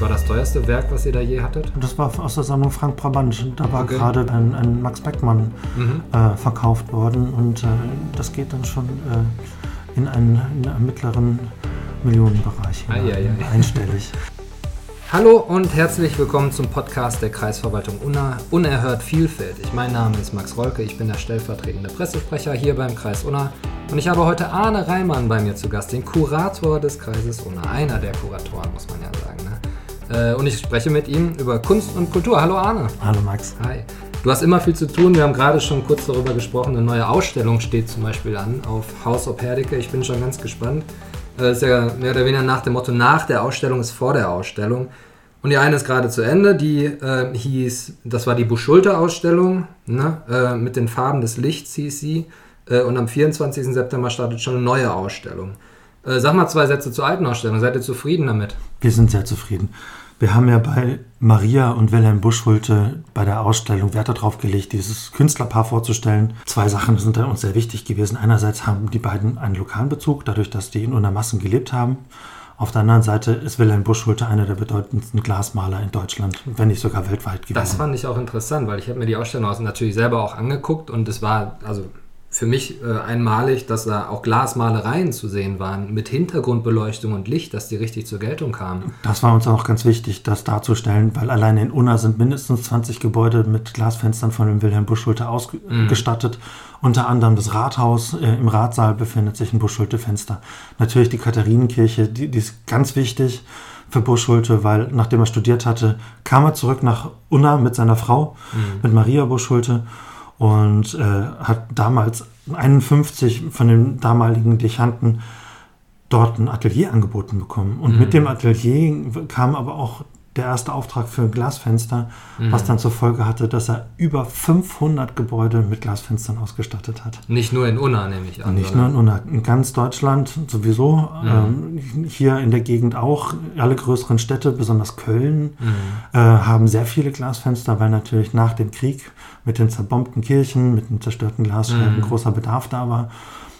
War das teuerste Werk, was ihr da je hattet? Das war aus der Sammlung Frank Brabant. Da war okay. gerade ein, ein, Max Beckmann mhm. äh, verkauft worden und äh, das geht dann schon äh, in, einen, in, einen, mittleren Millionenbereich ah, ja, ja. einstellig. Hallo und herzlich willkommen zum Podcast der Kreisverwaltung Unna, Unerhört Vielfältig. Mein Name ist Max Rolke, ich bin der stellvertretende Pressesprecher hier beim Kreis Unna und ich habe heute Arne Reimann bei mir zu Gast, den Kurator des Kreises Unna, einer der Kuratoren, muss man ja sagen. Ne? Äh, und ich spreche mit ihm über Kunst und Kultur. Hallo Arne. Hallo Max. Hi. Du hast immer viel zu tun. Wir haben gerade schon kurz darüber gesprochen. Eine neue Ausstellung steht zum Beispiel an auf Haus of Herdecke. Ich bin schon ganz gespannt. Das äh, ist ja mehr oder weniger nach dem Motto, nach der Ausstellung ist vor der Ausstellung. Und die eine ist gerade zu Ende, die äh, hieß, das war die Buschulter-Ausstellung, ne? äh, mit den Farben des Lichts hieß sie. Äh, und am 24. September startet schon eine neue Ausstellung. Äh, sag mal zwei Sätze zur alten Ausstellung. Seid ihr zufrieden damit? Wir sind sehr zufrieden. Wir haben ja bei Maria und Wilhelm Buschhulte bei der Ausstellung Wert darauf gelegt, dieses Künstlerpaar vorzustellen. Zwei Sachen sind uns sehr wichtig gewesen. Einerseits haben die beiden einen lokalen Bezug, dadurch, dass die in Untermassen gelebt haben. Auf der anderen Seite ist Wilhelm Buschhulte einer der bedeutendsten Glasmaler in Deutschland, wenn nicht sogar weltweit gewesen. Das fand ich auch interessant, weil ich habe mir die Ausstellung natürlich selber auch angeguckt und es war, also für mich äh, einmalig, dass da auch Glasmalereien zu sehen waren mit Hintergrundbeleuchtung und Licht, dass die richtig zur Geltung kamen. Das war uns auch ganz wichtig, das darzustellen, weil allein in Unna sind mindestens 20 Gebäude mit Glasfenstern von dem Wilhelm Buschschulte ausgestattet. Mhm. Unter anderem das Rathaus, äh, im Ratsaal befindet sich ein Buschschulte-Fenster. Natürlich die Katharinenkirche, die, die ist ganz wichtig für Buschschulte, weil nachdem er studiert hatte, kam er zurück nach Unna mit seiner Frau, mhm. mit Maria Buschschulte und äh, hat damals 51 von den damaligen Dechanten dort ein Atelier angeboten bekommen. Und mhm. mit dem Atelier kam aber auch der erste Auftrag für Glasfenster, mhm. was dann zur Folge hatte, dass er über 500 Gebäude mit Glasfenstern ausgestattet hat. Nicht nur in Unna, nehme ich an. Nicht oder? nur in Unna, in ganz Deutschland sowieso, mhm. ähm, hier in der Gegend auch. Alle größeren Städte, besonders Köln, mhm. äh, haben sehr viele Glasfenster, weil natürlich nach dem Krieg mit den zerbombten Kirchen, mit den zerstörten Glasscheiben mhm. großer Bedarf da war.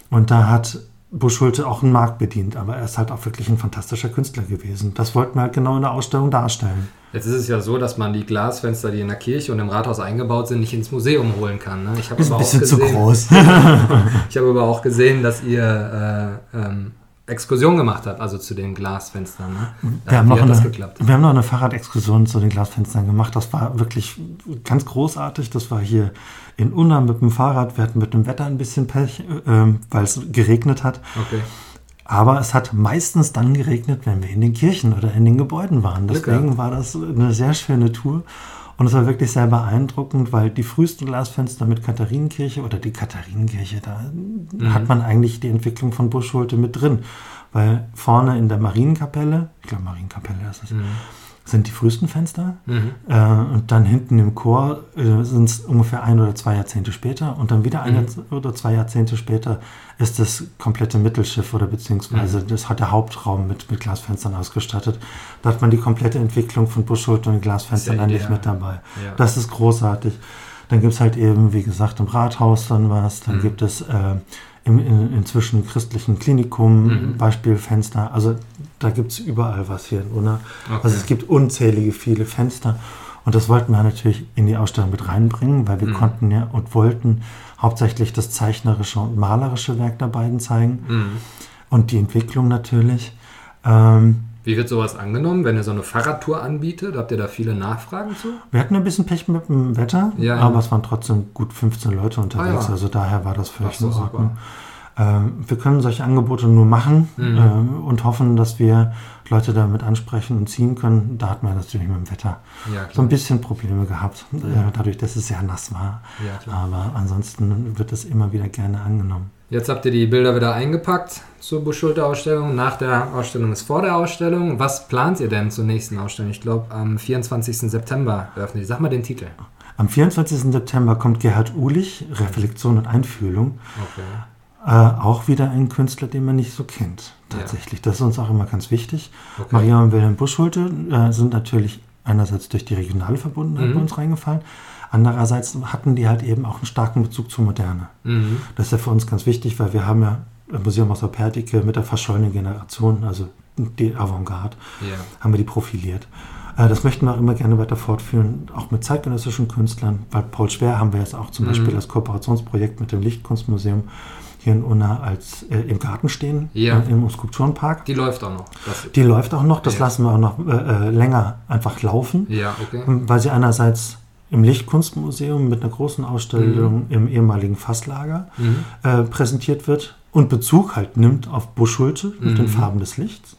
Und da hat Buschulte auch einen Markt bedient, aber er ist halt auch wirklich ein fantastischer Künstler gewesen. Das wollten wir halt genau in der Ausstellung darstellen. Jetzt ist es ja so, dass man die Glasfenster, die in der Kirche und im Rathaus eingebaut sind, nicht ins Museum holen kann. Ne? Ich ist ein bisschen gesehen, zu groß. ich habe aber auch gesehen, dass ihr äh, ähm, Exkursion gemacht habt, also zu den Glasfenstern. Ne? Wir, haben noch eine, wir haben noch eine Fahrradexkursion zu den Glasfenstern gemacht. Das war wirklich ganz großartig. Das war hier in Unna mit dem Fahrrad. Wir hatten mit dem Wetter ein bisschen Pech, äh, weil es geregnet hat. Okay. Aber es hat meistens dann geregnet, wenn wir in den Kirchen oder in den Gebäuden waren. Deswegen war das eine sehr schöne Tour. Und es war wirklich sehr beeindruckend, weil die frühesten Glasfenster mit Katharinenkirche oder die Katharinenkirche, da mhm. hat man eigentlich die Entwicklung von Buschholte mit drin. Weil vorne in der Marienkapelle, ich glaube Marienkapelle ist es, mhm sind die frühesten Fenster. Mhm. Äh, und dann hinten im Chor äh, sind es ungefähr ein oder zwei Jahrzehnte später. Und dann wieder ein mhm. oder zwei Jahrzehnte später ist das komplette Mittelschiff oder beziehungsweise mhm. das hat der Hauptraum mit, mit Glasfenstern ausgestattet. Da hat man die komplette Entwicklung von Buschholt und Glasfenstern dann nicht mit dabei. Ja. Das ist großartig. Dann gibt es halt eben, wie gesagt, im Rathaus dann was. Dann mhm. gibt es äh, im in, inzwischen christlichen Klinikum mhm. Beispielfenster. Also da gibt es überall was hier in Unna. Okay. Also es gibt unzählige viele Fenster. Und das wollten wir natürlich in die Ausstellung mit reinbringen, weil wir mhm. konnten ja und wollten hauptsächlich das zeichnerische und malerische Werk der beiden zeigen. Mhm. Und die Entwicklung natürlich. Ähm, wie wird sowas angenommen, wenn ihr so eine Fahrradtour anbietet? Habt ihr da viele Nachfragen zu? Wir hatten ein bisschen Pech mit dem Wetter, ja, aber es waren trotzdem gut 15 Leute unterwegs. Ah, ja. Also daher war das völlig in Ordnung. Ähm, wir können solche Angebote nur machen mhm. äh, und hoffen, dass wir Leute damit ansprechen und ziehen können. Da hat man natürlich mit dem Wetter ja, so ein bisschen Probleme gehabt, äh, dadurch, dass es sehr nass war. Ja, Aber ansonsten wird es immer wieder gerne angenommen. Jetzt habt ihr die Bilder wieder eingepackt zur Buschulter-Ausstellung. Nach der Ausstellung ist vor der Ausstellung. Was plant ihr denn zur nächsten Ausstellung? Ich glaube, am 24. September öffnet ihr. Sag mal den Titel. Am 24. September kommt Gerhard Uhlich, Reflexion und Einfühlung. Okay. Äh, auch wieder ein Künstler, den man nicht so kennt, tatsächlich. Ja. Das ist uns auch immer ganz wichtig. Okay. Maria und Wilhelm Buschulte äh, sind natürlich einerseits durch die regionale Verbundenheit mhm. bei uns reingefallen. Andererseits hatten die halt eben auch einen starken Bezug zur Moderne. Mhm. Das ist ja für uns ganz wichtig, weil wir haben ja im Museum aus der Pertike mit der verschollenen Generation, also die Avantgarde, ja. haben wir die profiliert. Äh, das möchten wir auch immer gerne weiter fortführen, auch mit zeitgenössischen Künstlern, weil Paul Schwer haben wir jetzt auch zum mhm. Beispiel das Kooperationsprojekt mit dem Lichtkunstmuseum hier in Unna als äh, im Garten stehen, ja. äh, im Skulpturenpark. Die läuft auch noch. Das die läuft auch noch, das ja. lassen wir auch noch äh, äh länger einfach laufen, ja, okay. weil sie einerseits im Lichtkunstmuseum mit einer großen Ausstellung mhm. im ehemaligen Fasslager mhm. äh, präsentiert wird und Bezug halt nimmt auf Buschulte mit den mhm. Farben des Lichts.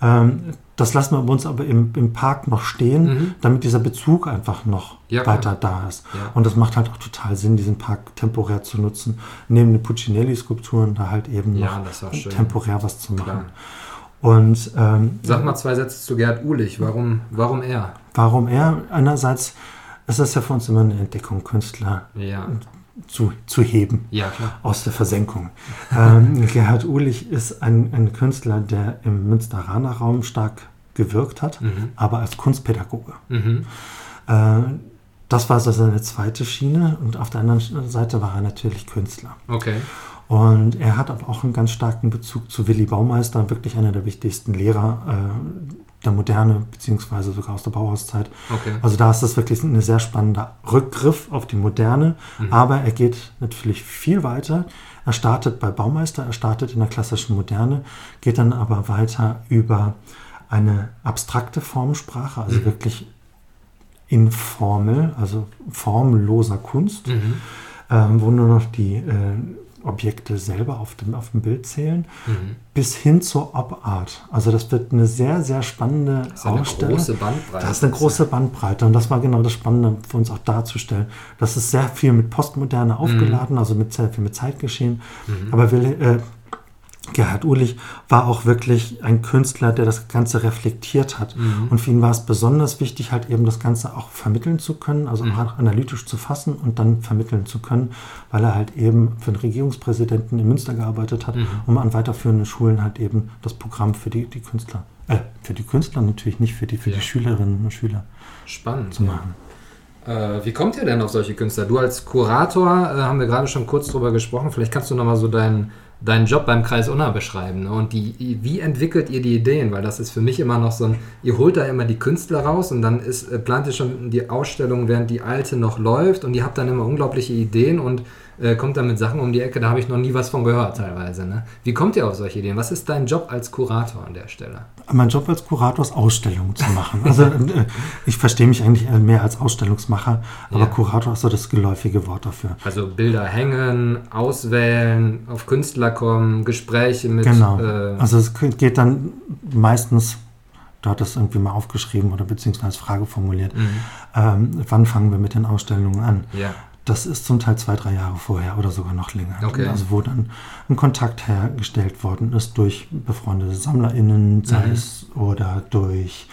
Ähm, das lassen wir uns aber im, im Park noch stehen, mhm. damit dieser Bezug einfach noch ja, weiter da ist. Ja. Und das macht halt auch total Sinn, diesen Park temporär zu nutzen, neben den Puccinelli-Skulpturen da halt eben ja, noch temporär was zu machen. Und, ähm, Sag mal zwei Sätze zu Gerd Uhlich. Warum, warum er? Warum er? Einerseits ist das ja für uns immer eine Entdeckung, Künstler. Ja zu, zu heben ja, aus der Versenkung. ähm, Gerhard Uhlich ist ein, ein Künstler, der im Münsteraner Raum stark gewirkt hat, mhm. aber als Kunstpädagoge. Mhm. Äh, das war so seine zweite Schiene und auf der anderen Seite war er natürlich Künstler. Okay. Und er hat aber auch einen ganz starken Bezug zu Willy Baumeister, wirklich einer der wichtigsten Lehrer äh, der Moderne, beziehungsweise sogar aus der Bauhauszeit. Okay. Also da ist das wirklich ein sehr spannender Rückgriff auf die Moderne, mhm. aber er geht natürlich viel weiter. Er startet bei Baumeister, er startet in der klassischen Moderne, geht dann aber weiter über eine abstrakte Formensprache, also mhm. wirklich informel, also formloser Kunst, mhm. ähm, wo nur noch die äh, Objekte selber auf dem, auf dem Bild zählen, mhm. bis hin zur Op-Art. Also das wird eine sehr, sehr spannende das ist Ausstellung. Eine große Bandbreite. Das ist eine große Bandbreite und das war genau das Spannende für uns auch darzustellen. Das ist sehr viel mit Postmoderne aufgeladen, mhm. also mit sehr viel mit Zeitgeschehen. Mhm. Aber wir, äh, Gerhard Uhlich war auch wirklich ein Künstler, der das Ganze reflektiert hat. Mhm. Und für ihn war es besonders wichtig, halt eben das Ganze auch vermitteln zu können, also mhm. analytisch zu fassen und dann vermitteln zu können, weil er halt eben für den Regierungspräsidenten in Münster gearbeitet hat, mhm. um an weiterführenden Schulen halt eben das Programm für die, die Künstler, äh, für die Künstler natürlich nicht, für die, für ja. die Schülerinnen und Schüler Spannend, zu machen. Ja. Äh, wie kommt ihr denn auf solche Künstler? Du als Kurator, äh, haben wir gerade schon kurz drüber gesprochen, vielleicht kannst du nochmal so deinen deinen Job beim Kreis Unna beschreiben. Ne? Und die, wie entwickelt ihr die Ideen? Weil das ist für mich immer noch so ein, ihr holt da immer die Künstler raus und dann ist, äh, plant ihr schon die Ausstellung, während die alte noch läuft und ihr habt dann immer unglaubliche Ideen und äh, kommt dann mit Sachen um die Ecke, da habe ich noch nie was von gehört teilweise. Ne? Wie kommt ihr auf solche Ideen? Was ist dein Job als Kurator an der Stelle? Mein Job als Kurator ist Ausstellungen zu machen. Also äh, ich verstehe mich eigentlich mehr als Ausstellungsmacher, aber ja. Kurator ist so das geläufige Wort dafür. Also Bilder hängen, auswählen, auf Künstler kommen, Gespräche mit... Genau, äh, also es geht dann meistens du hattest es irgendwie mal aufgeschrieben oder beziehungsweise als Frage formuliert. Mhm. Ähm, wann fangen wir mit den Ausstellungen an? Ja. Das ist zum Teil zwei, drei Jahre vorher oder sogar noch länger. Okay. Also wo dann ein Kontakt hergestellt worden ist durch befreundete SammlerInnen, sei mhm. es oder durch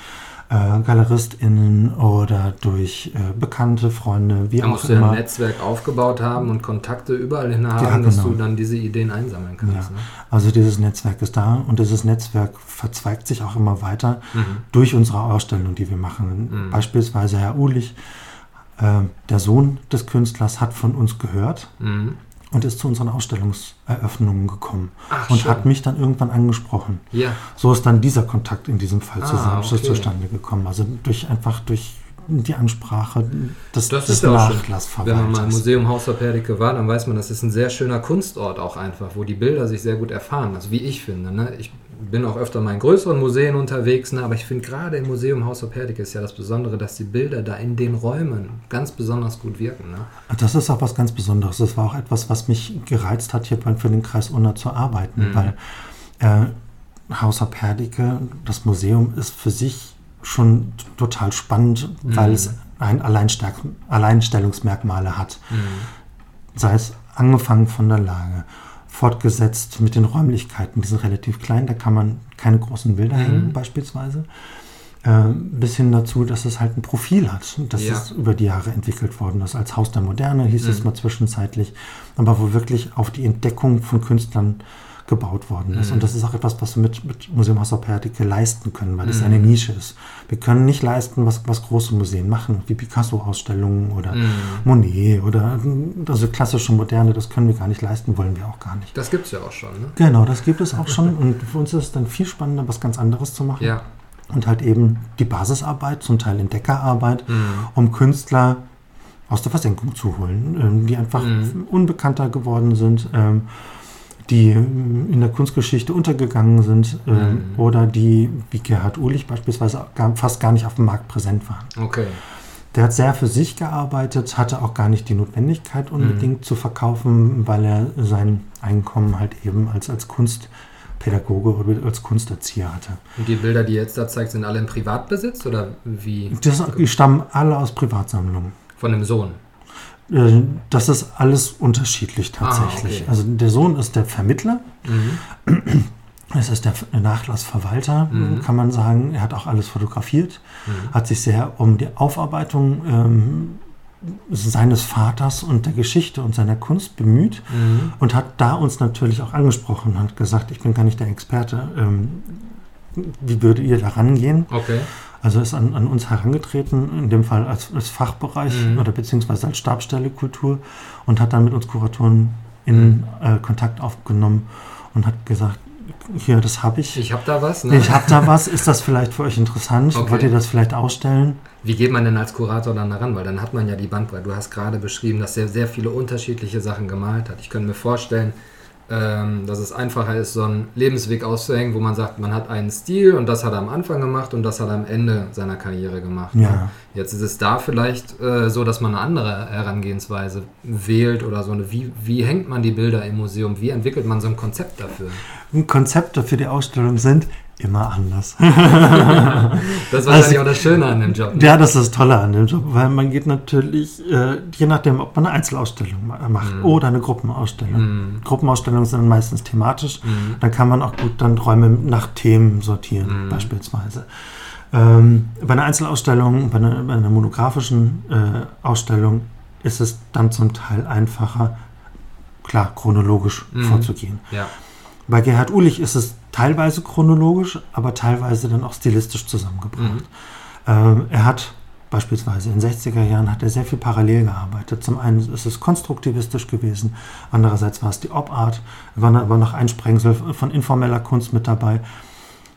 äh, GaleristInnen oder durch äh, bekannte Freunde, wie da auch musst immer. du ein Netzwerk aufgebaut haben und Kontakte überall hin haben, ja, genau. dass du dann diese Ideen einsammeln kannst. Ja. Ne? Also dieses Netzwerk ist da und dieses Netzwerk verzweigt sich auch immer weiter mhm. durch unsere Ausstellung, die wir machen. Mhm. Beispielsweise Herr Uhlich äh, der Sohn des Künstlers hat von uns gehört mhm. und ist zu unseren Ausstellungseröffnungen gekommen Ach, und schön. hat mich dann irgendwann angesprochen. Ja. So ist dann dieser Kontakt in diesem Fall ah, okay. zustande gekommen. Also durch einfach durch die Ansprache des, das des Nachlassverwalters. Wenn man mal im Museum Haus der Perdike war, dann weiß man, das ist ein sehr schöner Kunstort auch einfach, wo die Bilder sich sehr gut erfahren. Also wie ich finde. Ne? Ich bin auch öfter mal in größeren Museen unterwegs, ne? aber ich finde gerade im Museum Haus of Herdecke ist ja das Besondere, dass die Bilder da in den Räumen ganz besonders gut wirken. Ne? Das ist auch was ganz Besonderes. Das war auch etwas, was mich gereizt hat, hier für den Kreis Unna zu arbeiten, mhm. weil äh, Haus of Herdecke, das Museum ist für sich schon total spannend, mhm. weil es ein Alleinstellungsmerkmale hat. Mhm. Sei es angefangen von der Lage, fortgesetzt mit den Räumlichkeiten. Die sind relativ klein, da kann man keine großen Bilder mhm. hängen beispielsweise. Äh, bis hin dazu, dass es halt ein Profil hat. Das ja. ist über die Jahre entwickelt worden. Das als Haus der Moderne hieß mhm. es mal zwischenzeitlich, aber wo wirklich auf die Entdeckung von Künstlern gebaut worden ist. Mhm. Und das ist auch etwas, was wir mit, mit Museum Haus Pertike leisten können, weil es mhm. eine Nische ist. Wir können nicht leisten, was, was große Museen machen, wie Picasso-Ausstellungen oder mhm. Monet oder also klassische Moderne, das können wir gar nicht leisten, wollen wir auch gar nicht. Das gibt es ja auch schon. Ne? Genau, das gibt es auch schon. Und für uns ist es dann viel spannender, was ganz anderes zu machen. Ja. Und halt eben die Basisarbeit, zum Teil Entdeckerarbeit, mhm. um Künstler aus der Versenkung zu holen, ähm, die einfach mhm. unbekannter geworden sind. Die in der Kunstgeschichte untergegangen sind äh, mhm. oder die, wie Gerhard Uhlich beispielsweise, gar, fast gar nicht auf dem Markt präsent waren. Okay. Der hat sehr für sich gearbeitet, hatte auch gar nicht die Notwendigkeit unbedingt mhm. zu verkaufen, weil er sein Einkommen halt eben als, als Kunstpädagoge oder als Kunsterzieher hatte. Und die Bilder, die jetzt da zeigt, sind alle in Privatbesitz oder wie? Das, die stammen alle aus Privatsammlungen. Von dem Sohn? Äh, das ist alles unterschiedlich tatsächlich. Ah, okay. Also der Sohn ist der Vermittler. Mhm. Es ist der Nachlassverwalter, mhm. kann man sagen. Er hat auch alles fotografiert, mhm. hat sich sehr um die Aufarbeitung ähm, seines Vaters und der Geschichte und seiner Kunst bemüht mhm. und hat da uns natürlich auch angesprochen und hat gesagt, ich bin gar nicht der Experte. Ähm, wie würdet ihr da rangehen? Okay. Also ist an, an uns herangetreten, in dem Fall als, als Fachbereich mhm. oder beziehungsweise als Stabsstelle Kultur und hat dann mit uns Kuratoren in mhm. äh, Kontakt aufgenommen und hat gesagt, hier, das habe ich. Ich habe da was. Ne? Ich habe da was. Ist das vielleicht für euch interessant? Okay. Wollt ihr das vielleicht ausstellen? Wie geht man denn als Kurator dann daran? Weil dann hat man ja die Bandbreite. Du hast gerade beschrieben, dass er sehr viele unterschiedliche Sachen gemalt hat. Ich könnte mir vorstellen, ähm, dass es einfacher ist, so einen Lebensweg auszuhängen, wo man sagt, man hat einen Stil und das hat er am Anfang gemacht und das hat er am Ende seiner Karriere gemacht. Ja. Jetzt ist es da vielleicht äh, so, dass man eine andere Herangehensweise wählt oder so eine, wie, wie hängt man die Bilder im Museum, wie entwickelt man so ein Konzept dafür? Konzepte für die Ausstellung sind, immer anders. das wahrscheinlich also, auch das Schöne an dem Job. Ne? Ja, das ist das Tolle an dem Job, weil man geht natürlich, äh, je nachdem, ob man eine Einzelausstellung macht mm. oder eine Gruppenausstellung. Mm. Gruppenausstellungen sind meistens thematisch, mm. dann kann man auch gut dann Räume nach Themen sortieren, mhm. beispielsweise. Ähm, bei einer Einzelausstellung, bei einer, bei einer monografischen äh, Ausstellung ist es dann zum Teil einfacher, klar, chronologisch mhm. vorzugehen. Ja. Bei Gerhard Uhlich ist es teilweise chronologisch, aber teilweise dann auch stilistisch zusammengebracht. Mhm. Ähm, er hat beispielsweise in den 60er Jahren hat er sehr viel parallel gearbeitet. Zum einen ist es konstruktivistisch gewesen, andererseits war es die Op-Art, war aber noch ein Sprengsel von informeller Kunst mit dabei.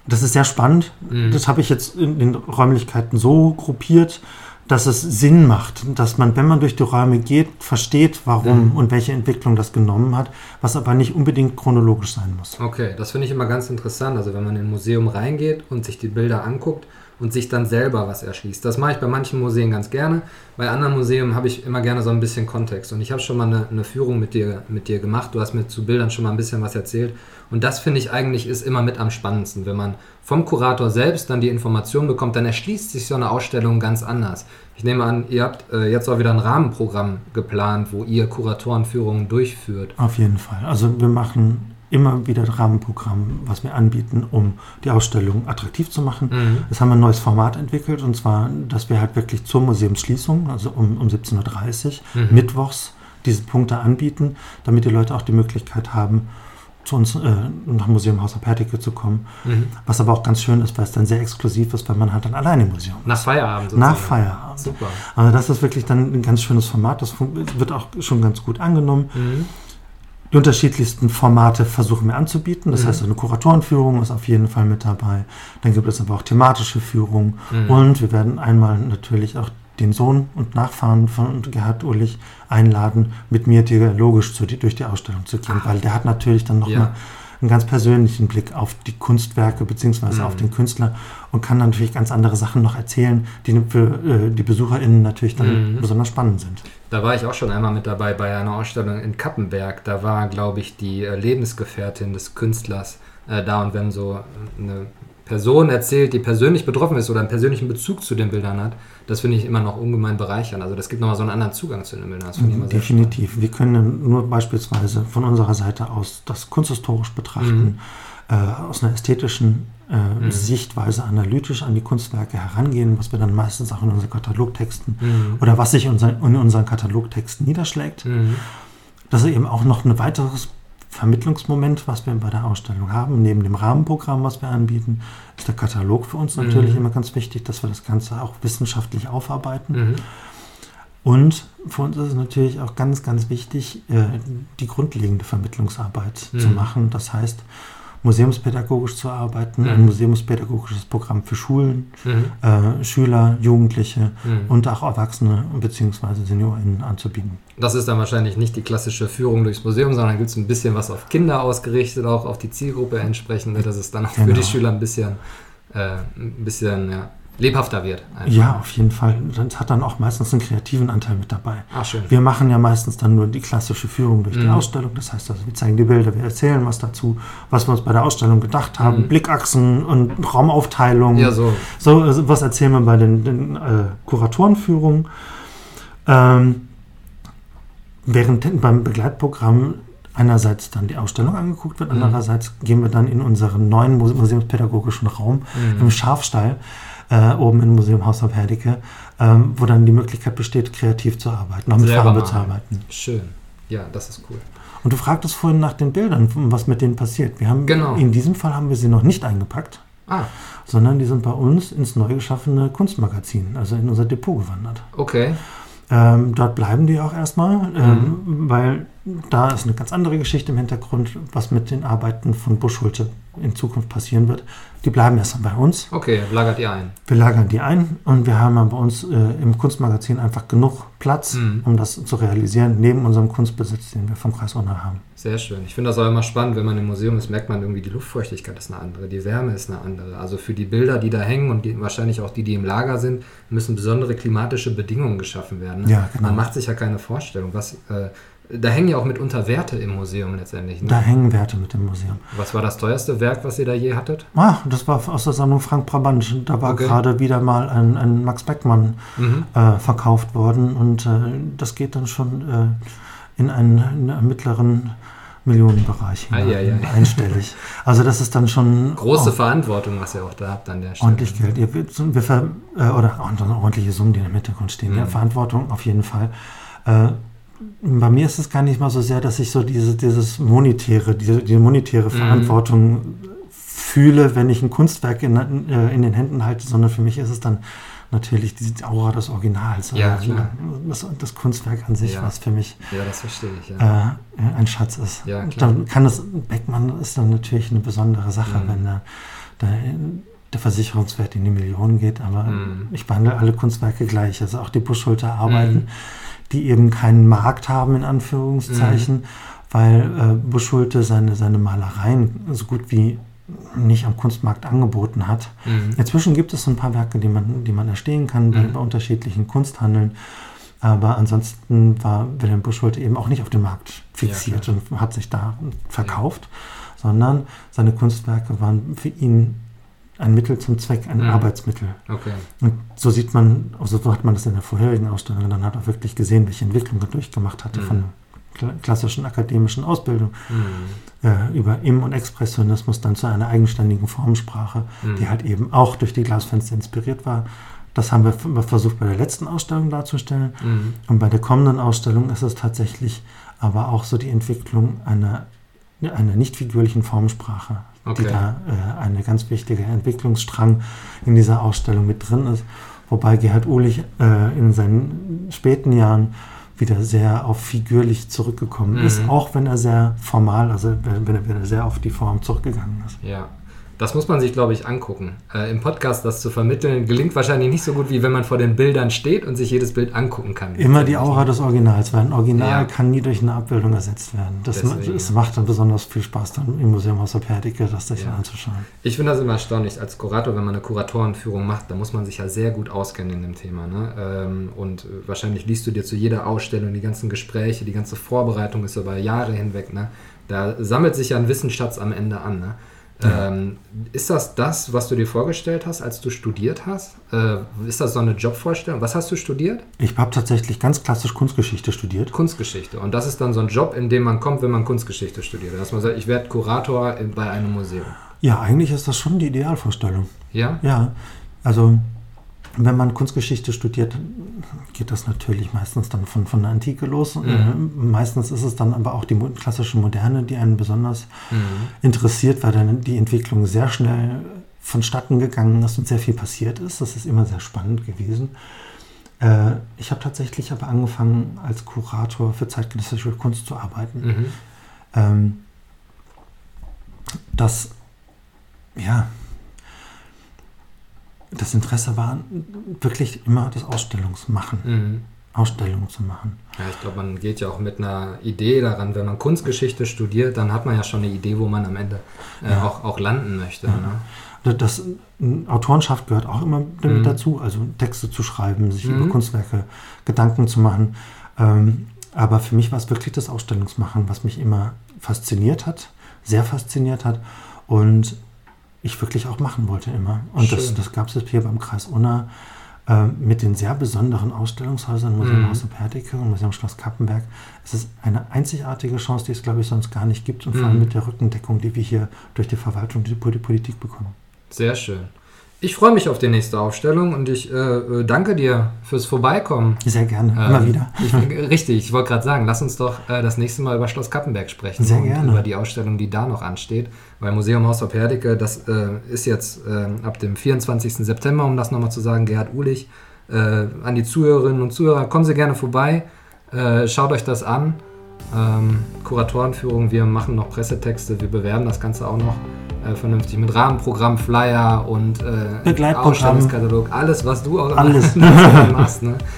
Das ist sehr spannend. Mhm. Das habe ich jetzt in den Räumlichkeiten so gruppiert dass es Sinn macht, dass man, wenn man durch die Räume geht, versteht, warum mhm. und welche Entwicklung das genommen hat, was aber nicht unbedingt chronologisch sein muss. Okay, das finde ich immer ganz interessant. Also wenn man in ein Museum reingeht und sich die Bilder anguckt und sich dann selber was erschließt. Das mache ich bei manchen Museen ganz gerne. Bei anderen Museen habe ich immer gerne so ein bisschen Kontext. Und ich habe schon mal eine, eine, Führung mit dir, mit dir gemacht. Du hast mir zu Bildern schon mal ein bisschen was erzählt. Und das finde ich eigentlich ist immer mit am spannendsten. Wenn man vom Kurator selbst dann die Information bekommt, dann erschließt sich so eine Ausstellung ganz anders. Ich nehme an, ihr habt äh, jetzt auch wieder ein Rahmenprogramm geplant, wo ihr Kuratorenführungen durchführt. Auf jeden Fall. Also wir machen immer wieder Rahmenprogramm, was wir anbieten, um die Ausstellung attraktiv zu machen. Mhm. Jetzt haben wir ein neues Format entwickelt und zwar, dass wir halt wirklich zur Museumsschließung, also um, um 17.30 Uhr, mhm. mittwochs diese Punkte anbieten, damit die Leute auch die Möglichkeit haben, zu uns äh, nach Museum Haus Pertike zu kommen. Mhm. Was aber auch ganz schön ist, weil es dann sehr exklusiv ist, weil man halt dann alleine im Museum ist. Nach Feierabend sozusagen. Nach Feierabend. Super. Also das ist wirklich dann ein ganz schönes Format. Das wird auch schon ganz gut angenommen. Mhm. Die unterschiedlichsten Formate versuchen wir anzubieten. Das mhm. heißt, eine Kuratorenführung ist auf jeden Fall mit dabei. Dann gibt es aber auch thematische Führungen. Mhm. Und wir werden einmal natürlich auch den Sohn und Nachfahren von Gerhard Ulrich einladen, mit mir dialogisch zu, durch die Ausstellung zu gehen, Ach. weil der hat natürlich dann nochmal ja. einen ganz persönlichen Blick auf die Kunstwerke bzw. Mhm. auf den Künstler und kann natürlich ganz andere Sachen noch erzählen, die für äh, die BesucherInnen natürlich dann mhm. besonders spannend sind. Da war ich auch schon einmal mit dabei bei einer Ausstellung in Kappenberg. Da war, glaube ich, die äh, Lebensgefährtin des Künstlers äh, da und wenn so eine Person erzählt, die persönlich betroffen ist oder einen persönlichen Bezug zu den Bildern hat, das finde ich immer noch ungemein bereichernd. Also das gibt nochmal so einen anderen Zugang zu den Bildern. Das Definitiv. Wir können nur beispielsweise von unserer Seite aus das kunsthistorisch betrachten, mhm. Äh, aus einer ästhetischen äh, mhm. Sichtweise analytisch an die Kunstwerke herangehen, was wir dann meistens auch in unseren Katalogtexten mhm. oder was sich in unseren Katalogtexten niederschlägt. Mhm. Das ist eben auch noch ein weiteres Vermittlungsmoment, was wir bei der Ausstellung haben. Neben dem Rahmenprogramm, was wir anbieten, ist der Katalog für uns natürlich mhm. immer ganz wichtig, dass wir das Ganze auch wissenschaftlich aufarbeiten. Mhm. Und für uns ist es natürlich auch ganz, ganz wichtig, äh, die grundlegende Vermittlungsarbeit mhm. zu machen. Das heißt, museumspädagogisch zu arbeiten, mhm. ein museumspädagogisches Programm für Schulen, mhm. äh, Schüler, Jugendliche mhm. und auch Erwachsene bzw. SeniorInnen anzubieten. Das ist dann wahrscheinlich nicht die klassische Führung durchs Museum, sondern gibt es ein bisschen was auf Kinder ausgerichtet, auch auf die Zielgruppe entsprechend, dass es dann auch genau. für die. Schüler ein bisschen, äh, ein bisschen ja, lebhafter wird. Einfach. Ja, auf jeden Fall. Das hat dann auch meistens einen kreativen Anteil mit dabei. Ach, schön. Wir machen ja meistens dann nur die klassische Führung durch mhm. die Ausstellung. Das heißt, also wir zeigen die Bilder, wir erzählen was dazu, was wir uns bei der Ausstellung gedacht haben, mhm. Blickachsen und Raumaufteilung. Ja, so. So, also was erzählen wir bei den, den äh, Kuratorenführungen. Ähm, während beim Begleitprogramm einerseits dann die Ausstellung angeguckt wird, mhm. andererseits gehen wir dann in unseren neuen museumspädagogischen Raum mhm. im Schafstall äh, oben im Museum Haus auf Herdecke, ähm, wo dann die Möglichkeit besteht, kreativ zu arbeiten, auch mit Selber Farbe zu arbeiten. Schön. Ja, das ist cool. Und du fragtest vorhin nach den Bildern, was mit denen passiert. Wir haben, genau. In diesem Fall haben wir sie noch nicht eingepackt, ah. sondern die sind bei uns ins neu geschaffene Kunstmagazin, also in unser Depot gewandert. Okay. Ähm, dort bleiben die auch erstmal, ähm, mhm. weil da ist eine ganz andere Geschichte im Hintergrund, was mit den Arbeiten von Buschhulte in Zukunft passieren wird. Die bleiben erstmal bei uns. Okay, lagert ihr ein. Wir lagern die ein und wir haben bei uns äh, im Kunstmagazin einfach genug Platz, mhm. um das zu realisieren, neben unserem Kunstbesitz, den wir vom Kreis Unna haben. Sehr schön. Ich finde das auch immer spannend, wenn man im Museum ist, merkt man irgendwie, die Luftfeuchtigkeit ist eine andere, die Wärme ist eine andere. Also für die Bilder, die da hängen und die, wahrscheinlich auch die, die im Lager sind, müssen besondere klimatische Bedingungen geschaffen werden. Ne? Ja, genau. Man macht sich ja keine Vorstellung, was... Äh, da hängen ja auch mitunter Werte im Museum letztendlich. Ne? Da hängen Werte mit dem Museum. Was war das teuerste Werk, was ihr da je hattet? Ah, das war aus der Sammlung Frank Brabant. Da war okay. gerade wieder mal ein, ein Max Beckmann mhm. äh, verkauft worden und äh, das geht dann schon äh, in, einen, in, einen, mittleren Millionenbereich ah, ja, ja. einstellig. Also das ist dann schon große oh, Verantwortung, was ihr auch da habt an der Stelle. Ordentlich Geld, wir, wir ver, äh, oder ordentliche Summen, die im Hintergrund stehen. Mhm. Ja, Verantwortung auf jeden Fall. Bei mir ist es gar nicht mal so sehr, dass ich so diese, dieses monetäre, diese, die monetäre mhm. Verantwortung mhm. fühle, wenn ich ein Kunstwerk in, äh, in, den Händen halte, sondern für mich ist es dann natürlich die Aura des Originals. Ja. Das, das, Kunstwerk an sich, ja. was für mich ja, ich, äh, ein Schatz ist. Dann kann das, Beckmann ist dann natürlich eine besondere Sache, mhm. wenn der, der, der, Versicherungswert in die Millionen geht, aber mhm. ich behandle alle Kunstwerke gleich, also auch die Buschholter Arbeiten. Die eben keinen Markt haben, in Anführungszeichen, mhm. weil äh, Buschulte seine, seine Malereien so gut wie nicht am Kunstmarkt angeboten hat. Mhm. Inzwischen gibt es ein paar Werke, die man, die man erstehen kann bei, mhm. bei unterschiedlichen Kunsthandeln. Aber ansonsten war Wilhelm Buschulte eben auch nicht auf dem Markt fixiert ja, und hat sich da verkauft, sondern seine Kunstwerke waren für ihn ein Mittel zum Zweck, ein mhm. Arbeitsmittel. Okay. Und so sieht man, also so hat man das in der vorherigen Ausstellung, dann hat er wirklich gesehen, welche Entwicklung er durchgemacht hatte mhm. von klassischen akademischen Ausbildung mhm. äh, über Im- und Expressionismus dann zu einer eigenständigen Formensprache, mhm. die halt eben auch durch die Glasfenster inspiriert war. Das haben wir versucht bei der letzten Ausstellung darzustellen. Mhm. Und bei der kommenden Ausstellung ist es tatsächlich aber auch so die Entwicklung einer, einer nicht figürlichen Formensprache okay. die da äh, eine ganz wichtige Entwicklungsstrang in dieser Ausstellung mit drin ist. Wobei Gerhard Uhlich äh, in seinen späten Jahren wieder sehr auf figürlich zurückgekommen mhm. ist, auch wenn er sehr formal, also wenn er wieder sehr auf die Form zurückgegangen ist. Ja, das muss man sich, glaube ich, angucken. Äh, Im Podcast das zu vermitteln, gelingt wahrscheinlich nicht so gut, wie wenn man vor den Bildern steht und sich jedes Bild angucken kann. Immer die Aura des Originals, weil ein Original ja. kann nie durch eine Abbildung ersetzt werden. Das, Deswegen, das macht dann besonders viel Spaß, dann im Museum aus der Perdike das sich ja. anzuschauen. Ich finde das immer erstaunlich als Kurator, wenn man eine Kuratorenführung macht, da muss man sich ja sehr gut auskennen in dem Thema. Ne? Ähm, und wahrscheinlich liest du dir zu jeder Ausstellung die ganzen Gespräche, die ganze Vorbereitung ist über Jahre hinweg. Ne? Da sammelt sich ja ein Wissensschatz am Ende an. Ne? Ähm, ist das das, was du dir vorgestellt hast, als du studiert hast? Äh, ist das so eine Jobvorstellung? Was hast du studiert? Ich habe tatsächlich ganz klassisch Kunstgeschichte studiert. Kunstgeschichte. Und das ist dann so ein Job, in dem man kommt, wenn man Kunstgeschichte studiert. Dass man sagt, ich werde Kurator bei einem Museum. Ja, eigentlich ist das schon die Idealvorstellung. Ja? Ja. Also wenn man Kunstgeschichte studiert, geht das natürlich meistens dann von, von der Antike los. Mhm. Äh, meistens ist es dann aber auch die klassische Moderne, die einen besonders mhm. interessiert, weil dann die Entwicklung sehr schnell vonstatten gegangen ist und sehr viel passiert ist. Das ist immer sehr spannend gewesen. Äh, ich habe tatsächlich aber angefangen, als Kurator für zeitgenössische Kunst zu arbeiten. Mhm. Ähm, das, ja, das Interesse war wirklich immer das Ausstellungsmachen. Mhm. Ausstellungen zu machen. Ja, ich glaube, man geht ja auch mit einer Idee daran, wenn man Kunstgeschichte studiert, dann hat man ja schon eine Idee, wo man am Ende äh, ja. auch, auch landen möchte. Ja. Ne? Das, Autorenschaft gehört auch immer damit mhm. dazu, also Texte zu schreiben, sich mhm. über Kunstwerke Gedanken zu machen. Ähm, aber für mich war es wirklich das Ausstellungsmachen, was mich immer fasziniert hat, sehr fasziniert hat. Und ich wirklich auch machen wollte immer. Und Schön. das, das gab es hier beim Kreis Unna äh, mit den sehr besonderen Ausstellungshäusern, Museum mhm. Haus Perdike und Museum Schloss Kappenberg. Es ist eine einzigartige Chance, die es, glaube ich, sonst gar nicht gibt. Und vor allem mhm. mit der Rückendeckung, die wir hier durch die Verwaltung, die Politik bekommen. Sehr schön. Ich freue mich auf die nächste Aufstellung und ich äh, äh danke dir fürs Vorbeikommen. Sehr gerne, ähm, immer wieder. Ich, richtig, ich wollte gerade sagen, lass uns doch äh, das nächste Mal über Schloss Kappenberg sprechen. Sehr gerne. Über die Ausstellung, die da noch ansteht. Weil Museum Haus auf Herdecke, das äh, ist jetzt äh, ab dem 24. September, um das nochmal zu sagen, Gerhard Ulich. Äh, an die Zuhörerinnen und Zuhörer, kommen Sie gerne vorbei, schaut euch das an. Ähm, Kuratorenführung, wir machen noch Pressetexte, wir bewerben das Ganze auch noch äh, vernünftig mit Rahmenprogramm, Flyer und äh, Ausstellungskatalog, alles, was du auch alles. machst. Ne?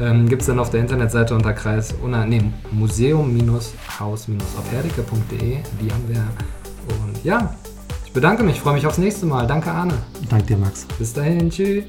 Ähm, Gibt es dann auf der Internetseite unter Kreis nee, museum-haus-opherdike.de. Die haben wir. Und ja, ich bedanke mich, freue mich aufs nächste Mal. Danke, Arne. Danke dir, Max. Bis dahin, tschüss.